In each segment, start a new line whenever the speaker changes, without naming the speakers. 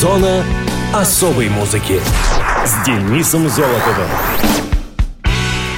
Зона особой музыки с Денисом Золотовым.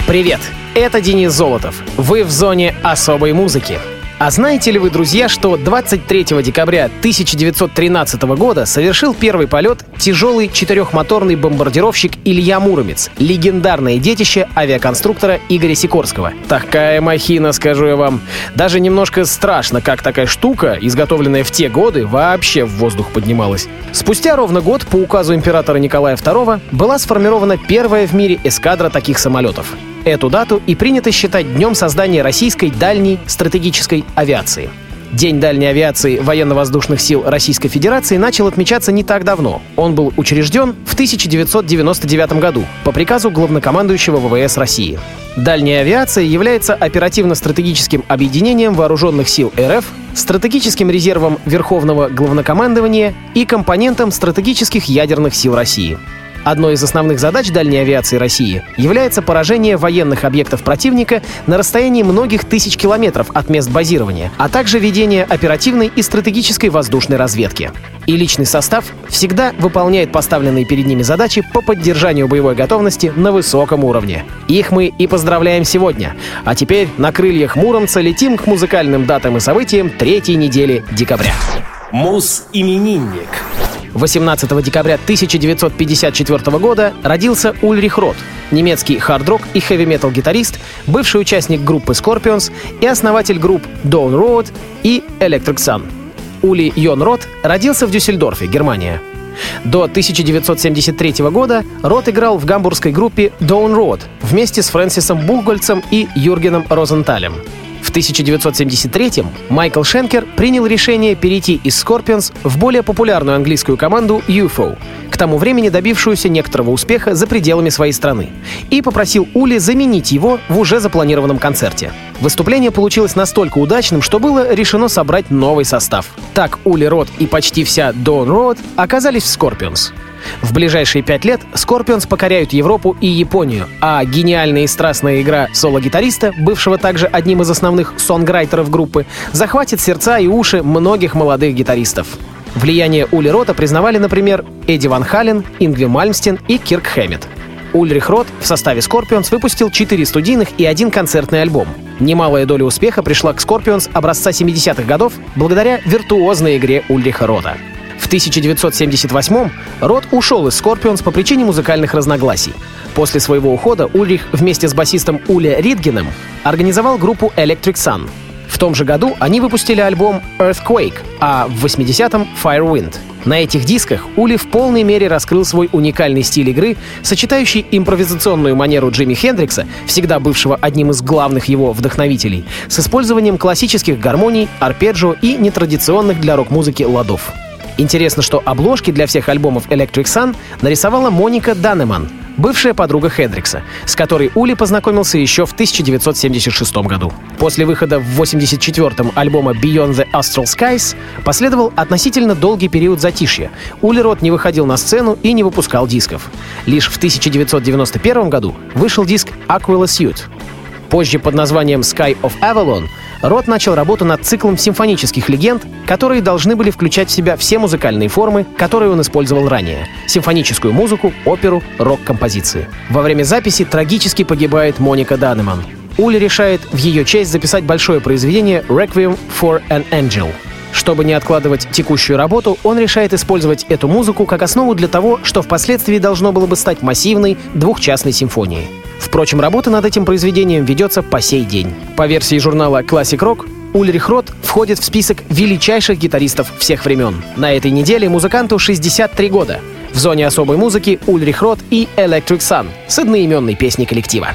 Привет, это Денис Золотов. Вы в зоне особой музыки. А знаете ли вы, друзья, что 23 декабря 1913 года совершил первый полет тяжелый четырехмоторный бомбардировщик Илья Муромец, легендарное детище авиаконструктора Игоря Сикорского. Такая махина, скажу я вам. Даже немножко страшно, как такая штука, изготовленная в те годы, вообще в воздух поднималась. Спустя ровно год по указу императора Николая II была сформирована первая в мире эскадра таких самолетов. Эту дату и принято считать днем создания российской дальней стратегической авиации. День дальней авиации военно-воздушных сил Российской Федерации начал отмечаться не так давно. Он был учрежден в 1999 году по приказу главнокомандующего ВВС России. Дальняя авиация является оперативно-стратегическим объединением вооруженных сил РФ, стратегическим резервом Верховного главнокомандования и компонентом стратегических ядерных сил России. Одной из основных задач дальней авиации России является поражение военных объектов противника на расстоянии многих тысяч километров от мест базирования, а также ведение оперативной и стратегической воздушной разведки. И личный состав всегда выполняет поставленные перед ними задачи по поддержанию боевой готовности на высоком уровне. Их мы и поздравляем сегодня. А теперь на крыльях Муромца летим к музыкальным датам и событиям третьей недели декабря.
Мус-именинник.
18 декабря 1954 года родился Ульрих Рот, немецкий хард-рок и хэви-метал гитарист, бывший участник группы Scorpions и основатель групп Dawn Road и Electric Sun. Ули Йон Рот родился в Дюссельдорфе, Германия. До 1973 года Рот играл в гамбургской группе Dawn Road вместе с Фрэнсисом Бухгольцем и Юргеном Розенталем. В 1973-м Майкл Шенкер принял решение перейти из Scorpions в более популярную английскую команду UFO, к тому времени добившуюся некоторого успеха за пределами своей страны, и попросил Ули заменить его в уже запланированном концерте. Выступление получилось настолько удачным, что было решено собрать новый состав. Так Ули Рот и почти вся Dawn Road оказались в Scorpions. В ближайшие пять лет Scorpions покоряют Европу и Японию, а гениальная и страстная игра соло-гитариста, бывшего также одним из основных сонграйтеров группы, захватит сердца и уши многих молодых гитаристов. Влияние Ули Рота признавали, например, Эдди Ван Хален, Ингви Мальмстен и Кирк Хэммет. Ульрих Рот в составе Scorpions выпустил четыре студийных и один концертный альбом. Немалая доля успеха пришла к Scorpions образца 70-х годов благодаря виртуозной игре Ульриха Рота. В 1978-м Рот ушел из Scorpions по причине музыкальных разногласий. После своего ухода Ульрих вместе с басистом Уля Ридгеном организовал группу Electric Sun. В том же году они выпустили альбом Earthquake, а в 80-м Firewind. На этих дисках Ули в полной мере раскрыл свой уникальный стиль игры, сочетающий импровизационную манеру Джимми Хендрикса, всегда бывшего одним из главных его вдохновителей, с использованием классических гармоний, арпеджио и нетрадиционных для рок-музыки ладов. Интересно, что обложки для всех альбомов Electric Sun нарисовала Моника Данеман, бывшая подруга Хендрикса, с которой Ули познакомился еще в 1976 году. После выхода в 84-м альбома Beyond the Astral Skies последовал относительно долгий период затишья. Ули Рот не выходил на сцену и не выпускал дисков. Лишь в 1991 году вышел диск Aquila Suit. Позже под названием Sky of Avalon Рот начал работу над циклом симфонических легенд, которые должны были включать в себя все музыкальные формы, которые он использовал ранее — симфоническую музыку, оперу, рок-композиции. Во время записи трагически погибает Моника Данеман. Ули решает в ее честь записать большое произведение «Requiem for an Angel», чтобы не откладывать текущую работу, он решает использовать эту музыку как основу для того, что впоследствии должно было бы стать массивной двухчастной симфонией. Впрочем, работа над этим произведением ведется по сей день. По версии журнала Classic Rock, Ульрих Рот входит в список величайших гитаристов всех времен. На этой неделе музыканту 63 года. В зоне особой музыки Ульрих Рот и Electric Sun с одноименной песней коллектива.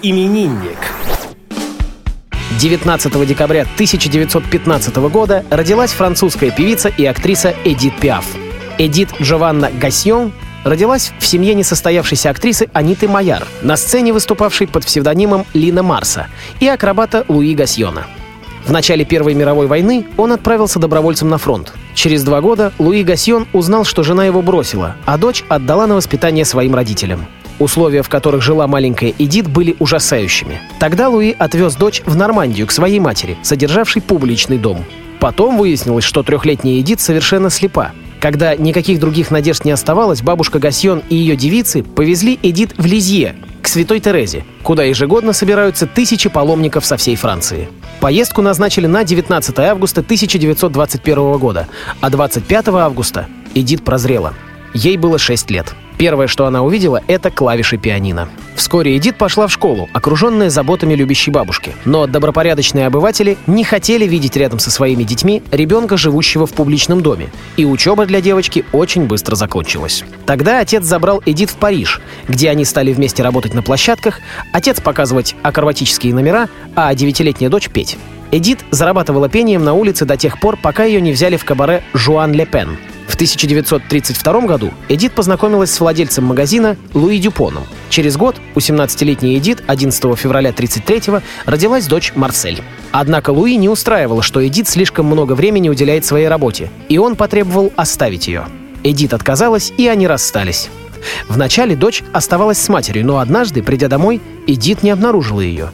Мус-именинник.
19 декабря 1915 года родилась французская певица и актриса Эдит Пиаф. Эдит Джованна Гасьон родилась в семье несостоявшейся актрисы Аниты Майяр, на сцене выступавшей под псевдонимом Лина Марса, и акробата Луи Гасьона. В начале Первой мировой войны он отправился добровольцем на фронт. Через два года Луи Гасьон узнал, что жена его бросила, а дочь отдала на воспитание своим родителям. Условия, в которых жила маленькая Эдит, были ужасающими. Тогда Луи отвез дочь в Нормандию к своей матери, содержавшей публичный дом. Потом выяснилось, что трехлетняя Эдит совершенно слепа. Когда никаких других надежд не оставалось, бабушка Гасьон и ее девицы повезли Эдит в Лизье, к Святой Терезе, куда ежегодно собираются тысячи паломников со всей Франции. Поездку назначили на 19 августа 1921 года, а 25 августа Эдит прозрела. Ей было 6 лет. Первое, что она увидела, это клавиши пианино. Вскоре Эдит пошла в школу, окруженная заботами любящей бабушки. Но добропорядочные обыватели не хотели видеть рядом со своими детьми ребенка, живущего в публичном доме. И учеба для девочки очень быстро закончилась. Тогда отец забрал Эдит в Париж, где они стали вместе работать на площадках, отец показывать акробатические номера, а девятилетняя дочь петь. Эдит зарабатывала пением на улице до тех пор, пока ее не взяли в кабаре «Жуан Ле Пен». В 1932 году Эдит познакомилась с владельцем магазина Луи Дюпоном. Через год у 17-летней Эдит 11 февраля 1933 родилась дочь Марсель. Однако Луи не устраивало, что Эдит слишком много времени уделяет своей работе, и он потребовал оставить ее. Эдит отказалась, и они расстались. Вначале дочь оставалась с матерью, но однажды, придя домой, Эдит не обнаружила ее.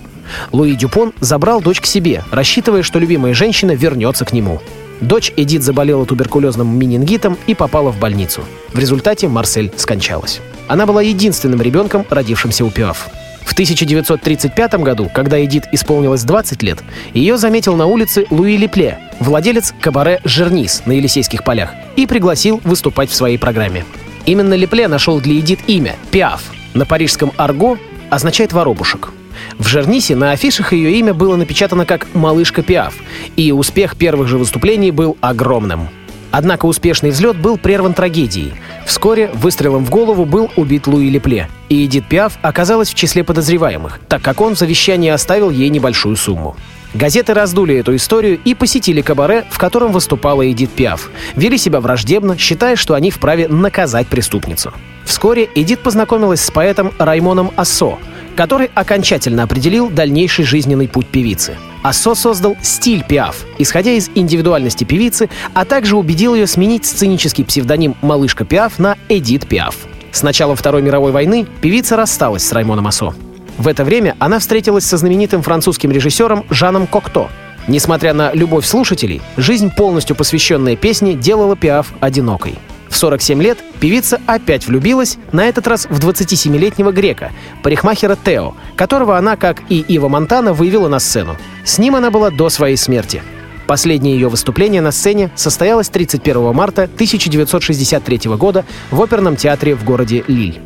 Луи Дюпон забрал дочь к себе, рассчитывая, что любимая женщина вернется к нему. Дочь Эдит заболела туберкулезным менингитом и попала в больницу. В результате Марсель скончалась. Она была единственным ребенком, родившимся у Пиаф. В 1935 году, когда Эдит исполнилось 20 лет, ее заметил на улице Луи Лепле, владелец кабаре «Жернис» на Елисейских полях, и пригласил выступать в своей программе. Именно Лепле нашел для Эдит имя – Пиаф. На парижском «Арго» означает «воробушек». В Жернисе на афишах ее имя было напечатано как «Малышка Пиаф», и успех первых же выступлений был огромным. Однако успешный взлет был прерван трагедией. Вскоре выстрелом в голову был убит Луи Лепле, и Эдит Пиаф оказалась в числе подозреваемых, так как он в завещании оставил ей небольшую сумму. Газеты раздули эту историю и посетили кабаре, в котором выступала Эдит Пиаф. Вели себя враждебно, считая, что они вправе наказать преступницу. Вскоре Эдит познакомилась с поэтом Раймоном Ассо, который окончательно определил дальнейший жизненный путь певицы. Ассо создал стиль Пиаф, исходя из индивидуальности певицы, а также убедил ее сменить сценический псевдоним «Малышка Пиаф» на «Эдит Пиаф». С начала Второй мировой войны певица рассталась с Раймоном Ассо. В это время она встретилась со знаменитым французским режиссером Жаном Кокто. Несмотря на любовь слушателей, жизнь, полностью посвященная песне, делала Пиаф одинокой. В 47 лет певица опять влюбилась, на этот раз в 27-летнего грека, парикмахера Тео, которого она, как и Ива Монтана, вывела на сцену. С ним она была до своей смерти. Последнее ее выступление на сцене состоялось 31 марта 1963 года в оперном театре в городе Лиль.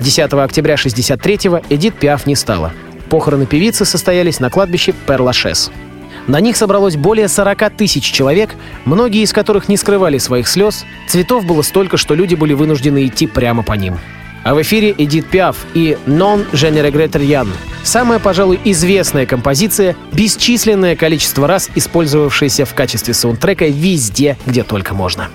10 октября 1963 Эдит Пиаф не стала. Похороны певицы состоялись на кладбище Перлашес. На них собралось более 40 тысяч человек, многие из которых не скрывали своих слез. Цветов было столько, что люди были вынуждены идти прямо по ним. А в эфире Эдит Пиаф и «Non je ne regrette rien» — самая, пожалуй, известная композиция, бесчисленное количество раз использовавшаяся в качестве саундтрека везде, где только можно.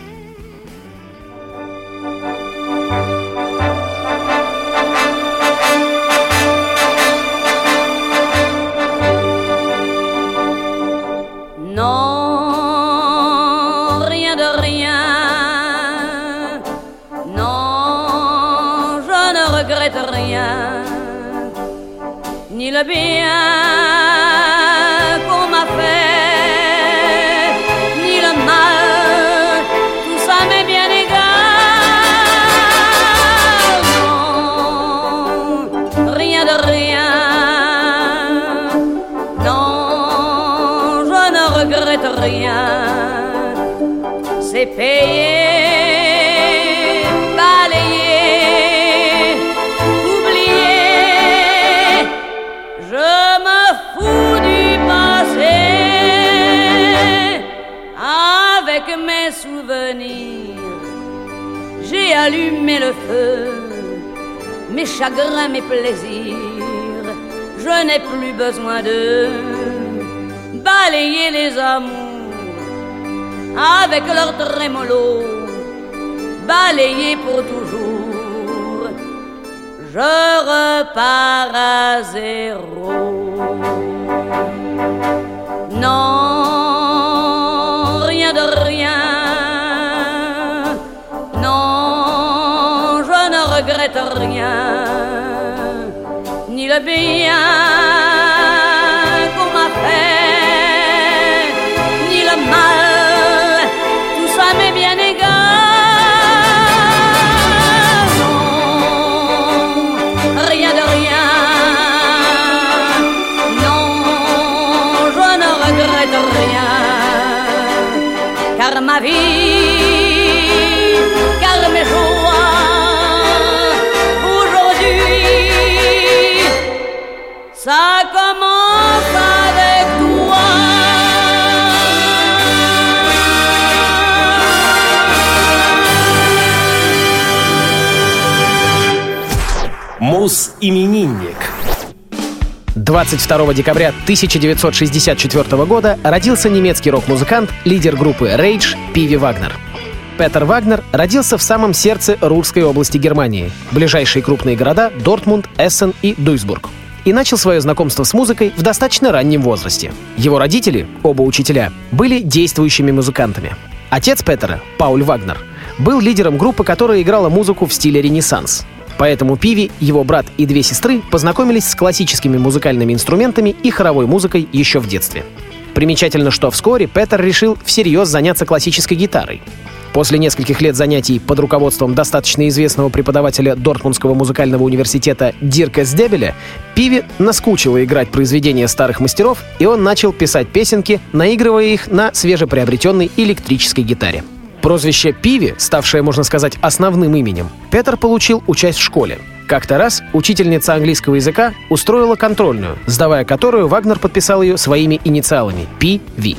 Rien. C'est payé, balayé, oublié. Je me fous du passé avec mes souvenirs. J'ai allumé le feu, mes chagrins, mes plaisirs. Je n'ai plus besoin de balayer les amours avec leur trémolo, balayer pour toujours. Je repars à zéro. Non, rien de rien. Non, je ne regrette rien, ni le bien ça commence avec toi.
Мус-именинник.
22 декабря 1964 года родился немецкий рок-музыкант, лидер группы Rage Пиви Вагнер. Петер Вагнер родился в самом сердце Рурской области Германии, ближайшие крупные города — Дортмунд, Эссен и Дуйсбург. И начал свое знакомство с музыкой в достаточно раннем возрасте. Его родители, оба учителя, были действующими музыкантами. Отец Петера, Пауль Вагнер, был лидером группы, которая играла музыку в стиле Ренессанс. Поэтому Пиви, его брат и две сестры познакомились с классическими музыкальными инструментами и хоровой музыкой еще в детстве. Примечательно, что вскоре Петер решил всерьез заняться классической гитарой. После нескольких лет занятий под руководством достаточно известного преподавателя Дортмундского музыкального университета Дирка Сдебеля, Пиви наскучило играть произведения старых мастеров, и он начал писать песенки, наигрывая их на свежеприобретенной электрической гитаре. Прозвище «Пиви», ставшее, можно сказать, основным именем, Петр получил, учась в школе. Как-то раз учительница английского языка устроила контрольную, сдавая которую Вагнер подписал ее своими инициалами «Пи-Ви».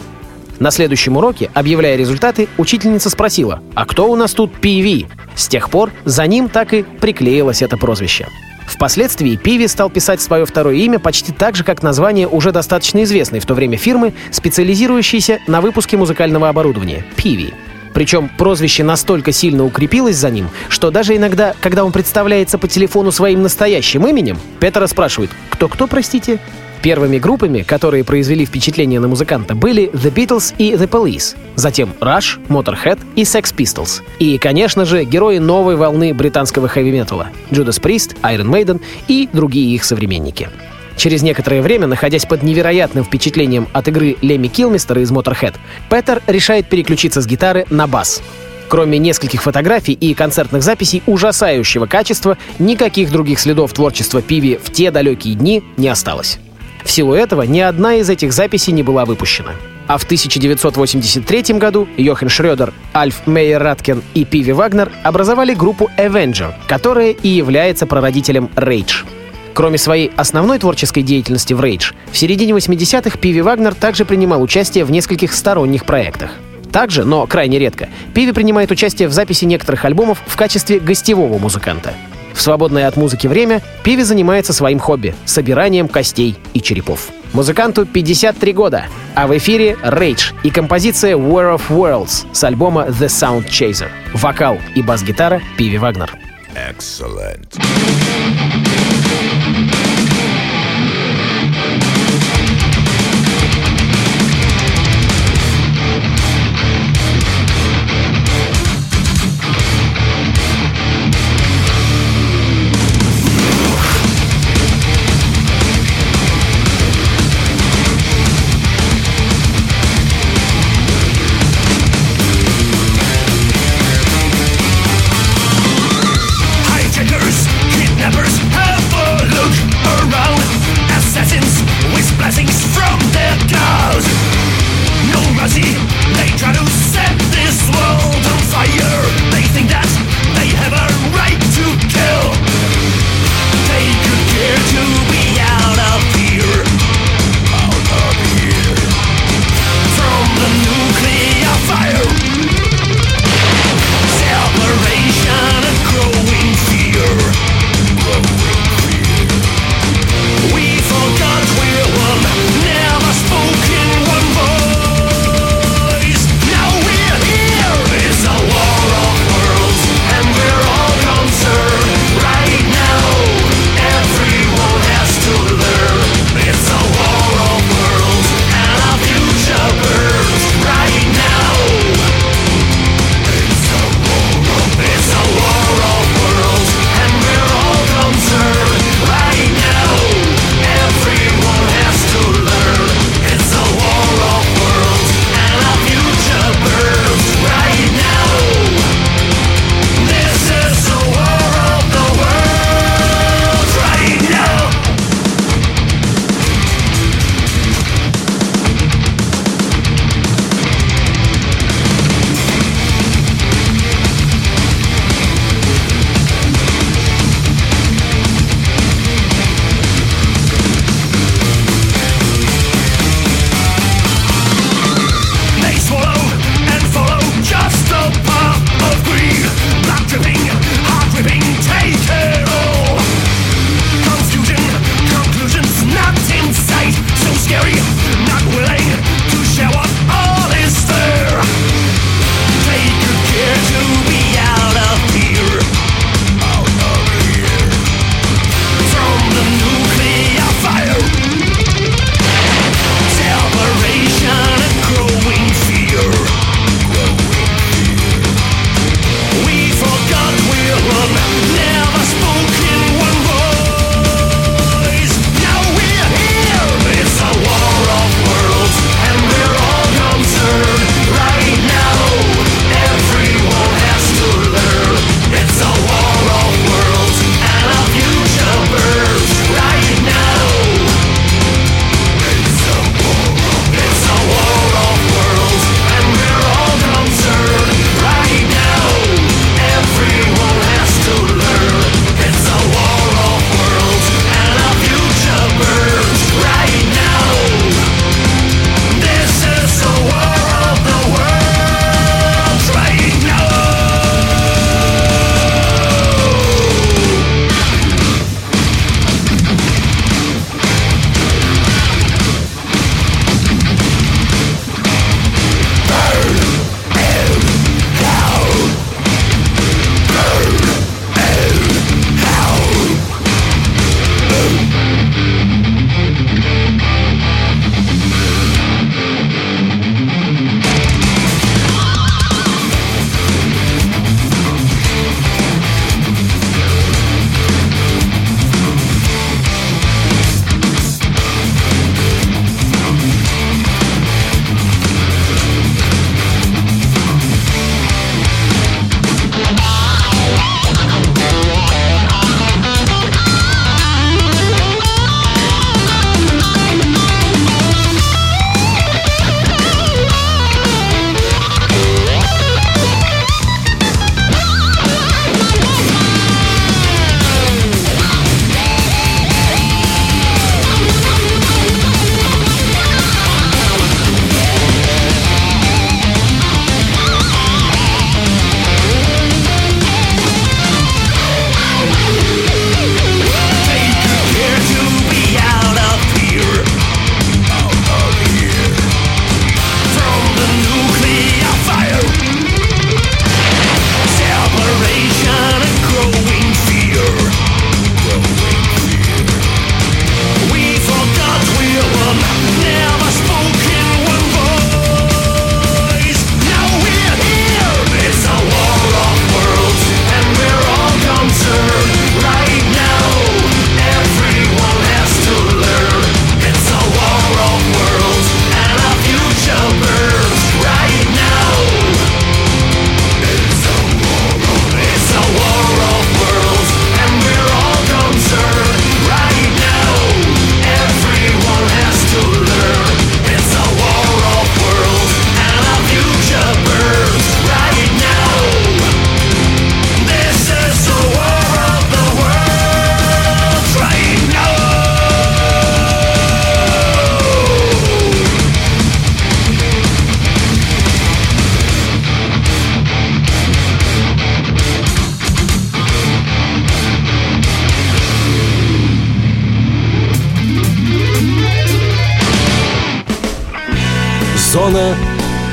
На следующем уроке, объявляя результаты, учительница спросила, а кто у нас тут Пиви? С тех пор за ним так и приклеилось это прозвище. Впоследствии Пиви стал писать свое второе имя почти так же, как название уже достаточно известной в то время фирмы, специализирующейся на выпуске музыкального оборудования — Пиви. Причем прозвище настолько сильно укрепилось за ним, что даже иногда, когда он представляется по телефону своим настоящим именем, Петра спрашивает «Кто-кто, простите?» Первыми группами, которые произвели впечатление на музыканта, были The Beatles и The Police, затем Rush, Motorhead и Sex Pistols. И, конечно же, герои новой волны британского хэви-металла — Judas Priest, Iron Maiden и другие их современники. Через некоторое время, находясь под невероятным впечатлением от игры Леми Килмистера из Motorhead, Петер решает переключиться с гитары на бас. Кроме нескольких фотографий и концертных записей ужасающего качества, никаких других следов творчества Пиви в те далекие дни не осталось. В силу этого ни одна из этих записей не была выпущена. А в 1983 году Йохан Шрёдер, Альф Мейер Раткин и Пиви Вагнер образовали группу Avenger, которая и является прародителем Rage. Кроме своей основной творческой деятельности в Rage, в середине 80-х Пиви Вагнер также принимал участие в нескольких сторонних проектах. Также, но крайне редко, Пиви принимает участие в записи некоторых альбомов в качестве гостевого музыканта. В свободное от музыки время Пиви занимается своим хобби — собиранием костей и черепов. Музыканту 53 года, а в эфире Rage и композиция War of Worlds с альбома The Sound Chaser. Вокал и бас-гитара Пиви Вагнер.
Excellent.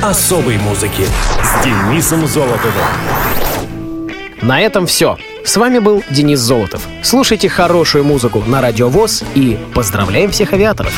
Особой музыки с Денисом Золотовым.
На этом все. С вами был Денис Золотов. Слушайте хорошую музыку на Радио ВОЗ и поздравляем всех авиаторов.